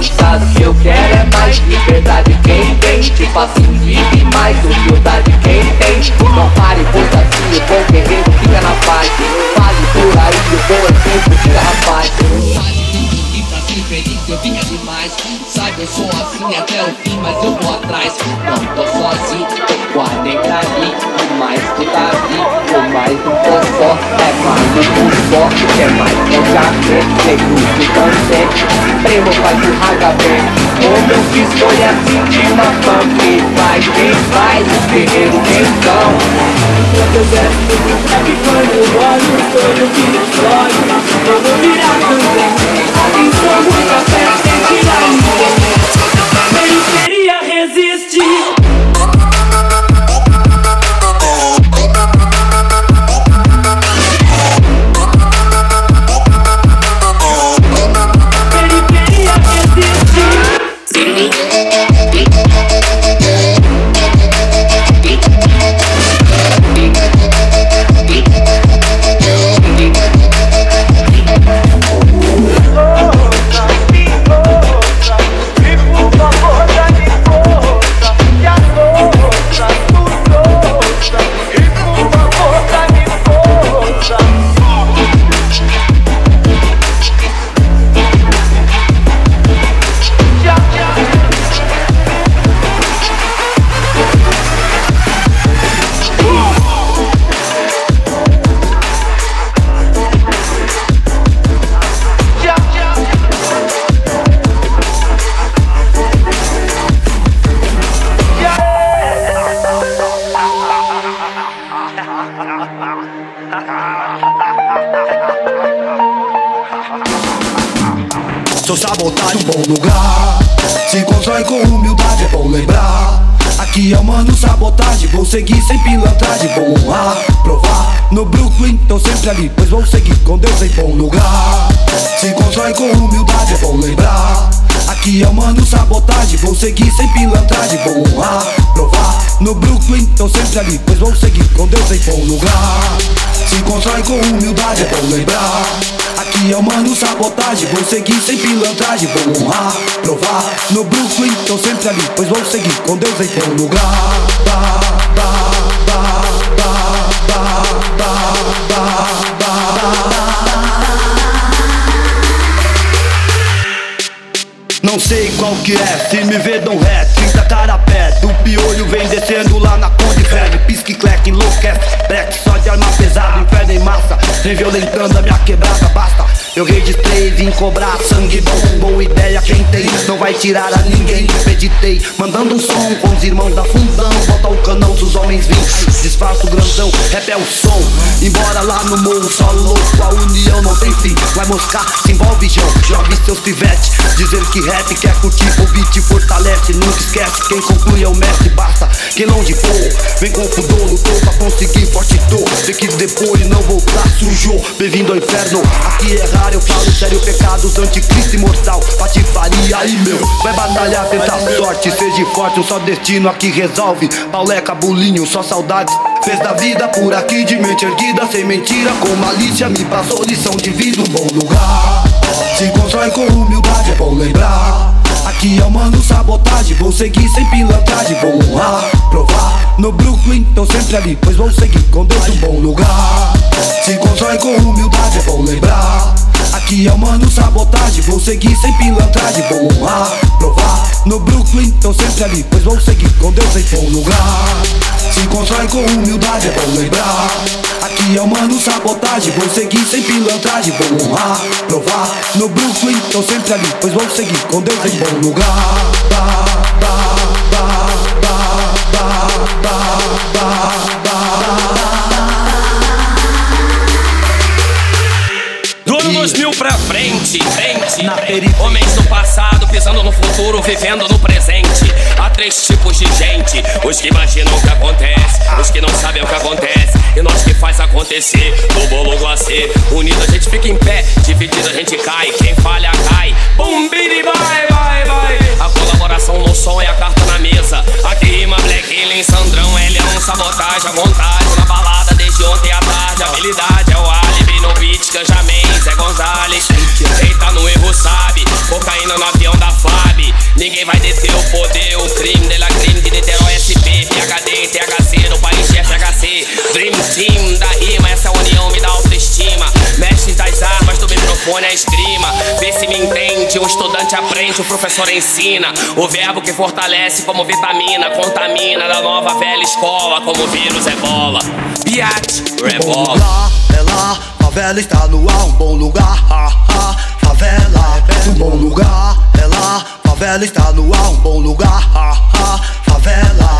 meu estado que eu quero é mais liberdade. Quem entende que facinho vive mais humildade. Quem tem. não pare, pois assim o bom guerreiro fica na paz. Fale por aí, o bom é sempre fica rapaz feliz, eu via demais. Sabe, eu sou assim até o fim, mas eu vou atrás. Não tô sozinho, tô com a nega ali. O mais que tá Davi, o mais do Popó. É mais do Popó, é mais do café. Negro do cansete, primo faz o HB. Como eu fiz foi assim de uma família. faz, quem faz, o guerreiro então. Enquanto eu desço, sabe quando eu olho, sonho que Eu vou virar também. Atenção, Tylko serce seguir sem pilantragem, vou honrar, provar. No Brooklyn, tô sempre ali, pois vou seguir com Deus em bom lugar. Se constrói com humildade, é bom lembrar. Aqui é mano sabotagem, vou seguir sem pilantragem, vou honrar, provar. No Brooklyn, tô sempre ali, pois vou seguir com Deus em bom lugar. Se constrói com humildade, é bom lembrar Aqui é o mano sabotagem, vou seguir sem pilantragem, vou honrar, provar No Brooklyn, tô sempre ali, pois vou seguir com Deus em bom lugar não sei qual que é, se me vê dão ré, 30 carapé Do piolho vem descendo lá na Conde Velho Pisque, cleque, enlouquece, breque Só de arma pesada, inferno em massa. Vem violentando a minha quebrada, basta. Eu registrei, vim cobrar sangue bom. Boa ideia, quem tem não vai tirar a ninguém. Meditei, mandando um som com os irmãos da fundão. Bota o canão se os homens vêm Disfarça o grandão, rap é o som. Embora lá no morro só louco A união não tem fim, vai moscar, se envolve João. Jogue seus pivetes, dizer que rap quer curtir O beat fortalece, nunca esquece. Quem conclui é o mestre, basta Quem longe for, vem com pudor Lutou pra conseguir forte dor. Sei que depois não voltar sujou Bem-vindo ao inferno, aqui é raro eu falo sério, pecados, anticristo imortal. Patifaria aí meu, vai batalhar, tentar sorte. Seja forte, um só destino aqui resolve. Pauleca, bulinho, só saudades. Fez da vida por aqui de mente erguida Sem mentira, com malícia Me passou lição de vida, um bom lugar Se constrói com humildade, é bom lembrar. Aqui é o mano sabotagem Vou seguir sem pilantragem Vou honrar, provar. No Brooklyn, tô sempre ali Pois vou seguir com Deus um bom lugar. Se constrói com humildade, é bom lembrar. Aqui é o mano sabotagem, vou seguir sem pilantragem Vou honrar, provar. No Brooklyn, tô sempre ali Pois vou seguir com Deus em bom lugar. Se constrói com humildade, é bom lembrar Aqui é o mano sabotagem, vou seguir sem pilantragem Vou honrar, provar no Brooklyn, tô sempre ali Pois vou seguir com Deus em bom lugar Na Homens do passado pisando no futuro, vivendo no presente. Há três tipos de gente: os que imaginam o que acontece, os que não sabem o que acontece, e nós que faz acontecer. Do bolo glacê, unido a gente fica em pé, dividido a gente cai. Quem falha cai. Bum, bidi, vai, vai, vai. A colaboração no som é a carta na mesa. Aqui rima Black Alien, Sandrão, Elião, sabotagem à vontade. Vai deter o poder, o crime dela crime de Niterói SP, PHD, THC, no país FHC. Dream Team da rima, essa união me dá autoestima. Mestre das armas do microfone é esgrima. Vê se me entende, um estudante aprende, o professor ensina. O verbo que fortalece como vitamina, contamina da nova velha escola, como vírus é bola. Biat, rebola. É lá, favela está no ar, um bom lugar. Ha, ha, favela, um bom lugar. É lá, favela está no ar, um bom lugar. Ha, ha, favela,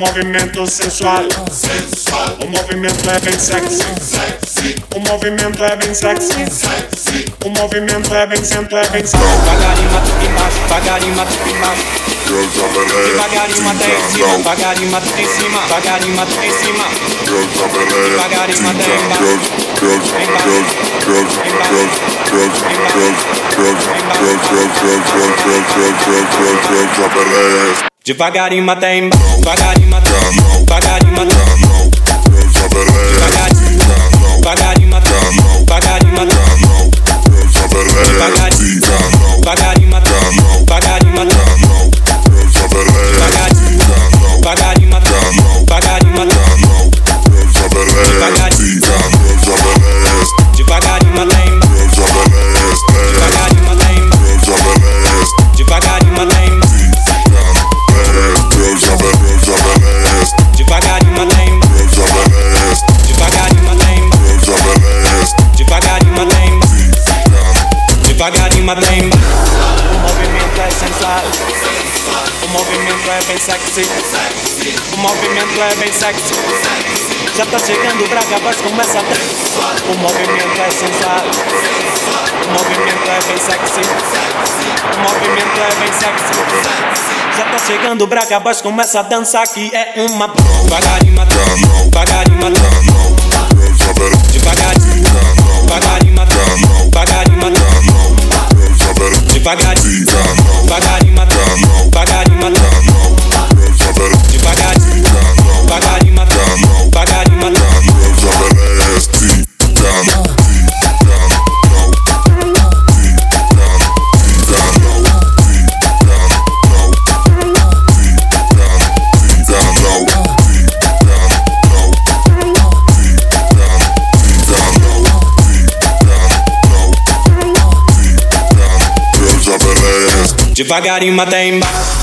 movimento sensual. sensual. O movimento é bem sexy. sexy. O movimento é bem sexy. sexy. O movimento é bem sento, é bem sexy. Devagarinho mata embaixo, devagarinho mata embaixo. Devagarinho mata em cima, devagarinho mata em cima, devagarinho mata em cima. Devagarinho embaixo. Embaixo. Devagarinho mata embaixo, devagarinho mata, devagarinho mata, devagarinho, devagarinho mata, devagarinho mata, devagarinho, devagarinho mata, devagarinho mata, devagarinho, sexy Já tá chegando Braga, voz começa a O movimento é sensual O movimento é bem sexy. O movimento é bem sexy. Já tá chegando Braga, voz começa a dançar que é uma Devagarinho, devagarinho, devagarinho, devagarinho, devagarinho devagarinho, devagarinho, devagarinho, devagarinho, devagarinho. Devagarinho até embaixo.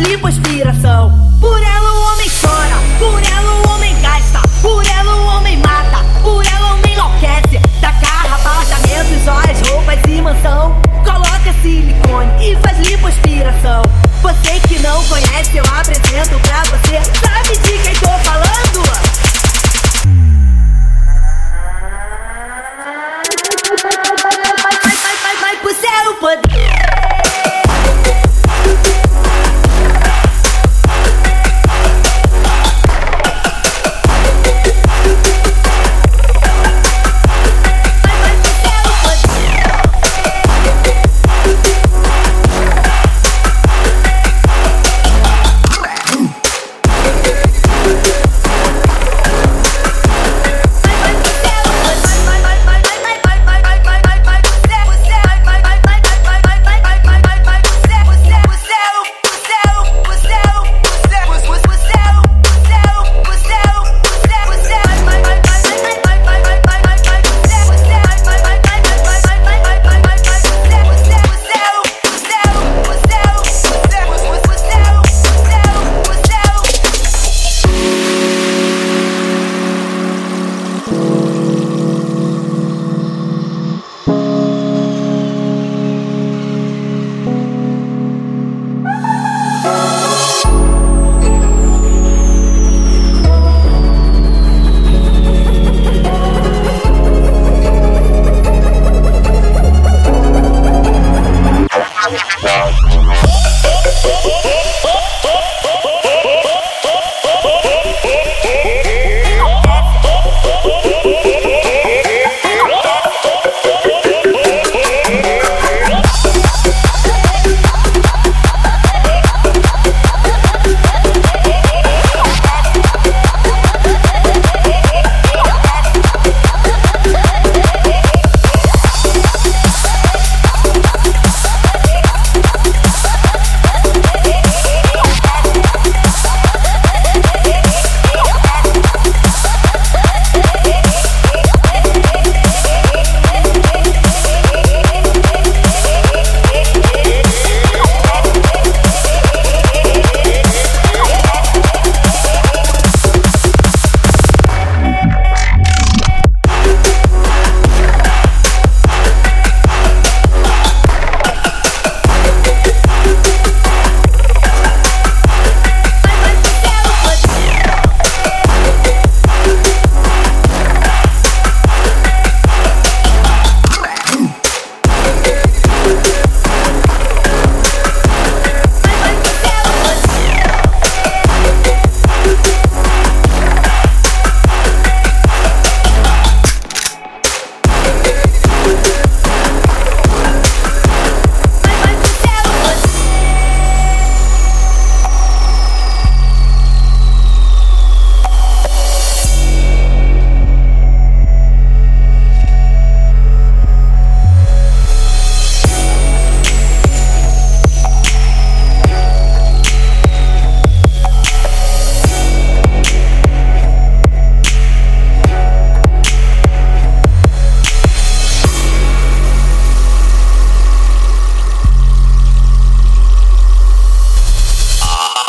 Silicone e faz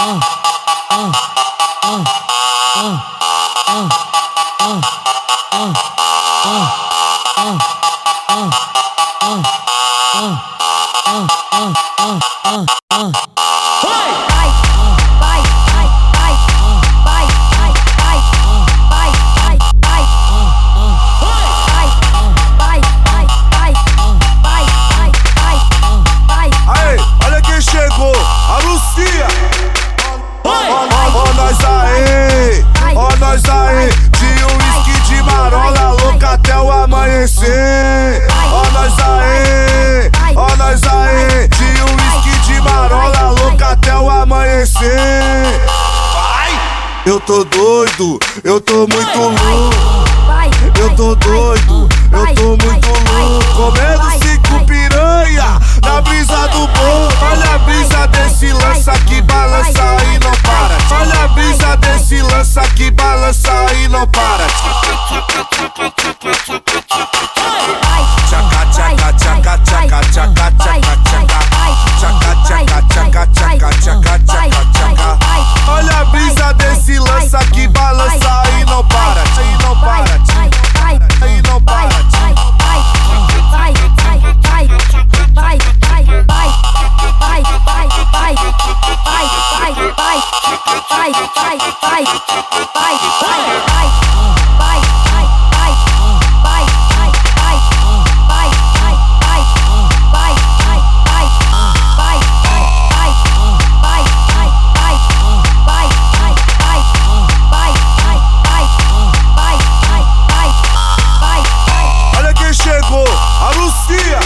Hey! Nós aí, ó nós aí. De um whisky de marola louca até o amanhecer. Ó nós aí, ó nós aí. De um whisky de marola louca até o amanhecer. Eu tô doido, eu tô muito louco. Eu tô doido, eu tô muito louco. Comendo cinco piranha na brisa do bom. Olha a brisa desse lança que balança e não. Olha a brisa desse lança que balança e não para. Chegou, a Lucia.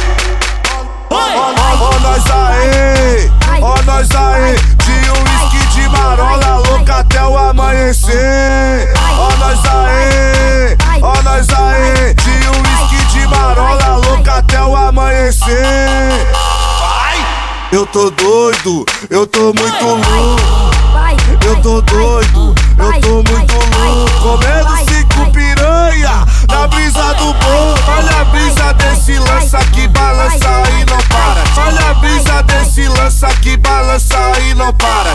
Ó, ó, ó nós aí, ó nós aí. Amanhecer. Ó nós aí, ó nós aí. De um whisky de marola louca até o amanhecer. Eu tô doido, eu tô muito louco. Eu tô doido, eu tô muito louco. Comendo cinco piranha na brisa do bom. Olha a brisa desse lança que balança e não para. Olha a brisa desse lança que balança e não para.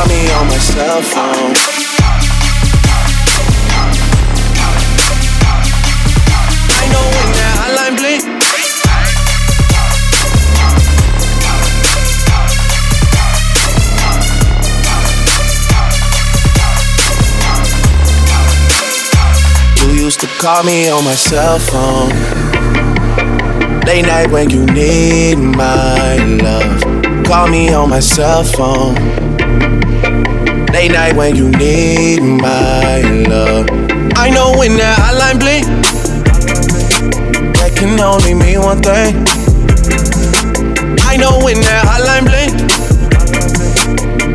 call me on my cell phone. You used to call me on my cell phone. Late night when you need my love call me on my cell phone. Late night when you need my love. I know when that hotline blink, that can only mean one thing. I know when that hotline blink,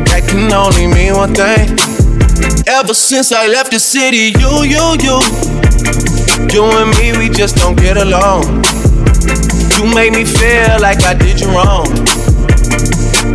that can only mean one thing. Ever since I left the city, you, you, you, you and me, we just don't get along. You made me feel like I did you wrong.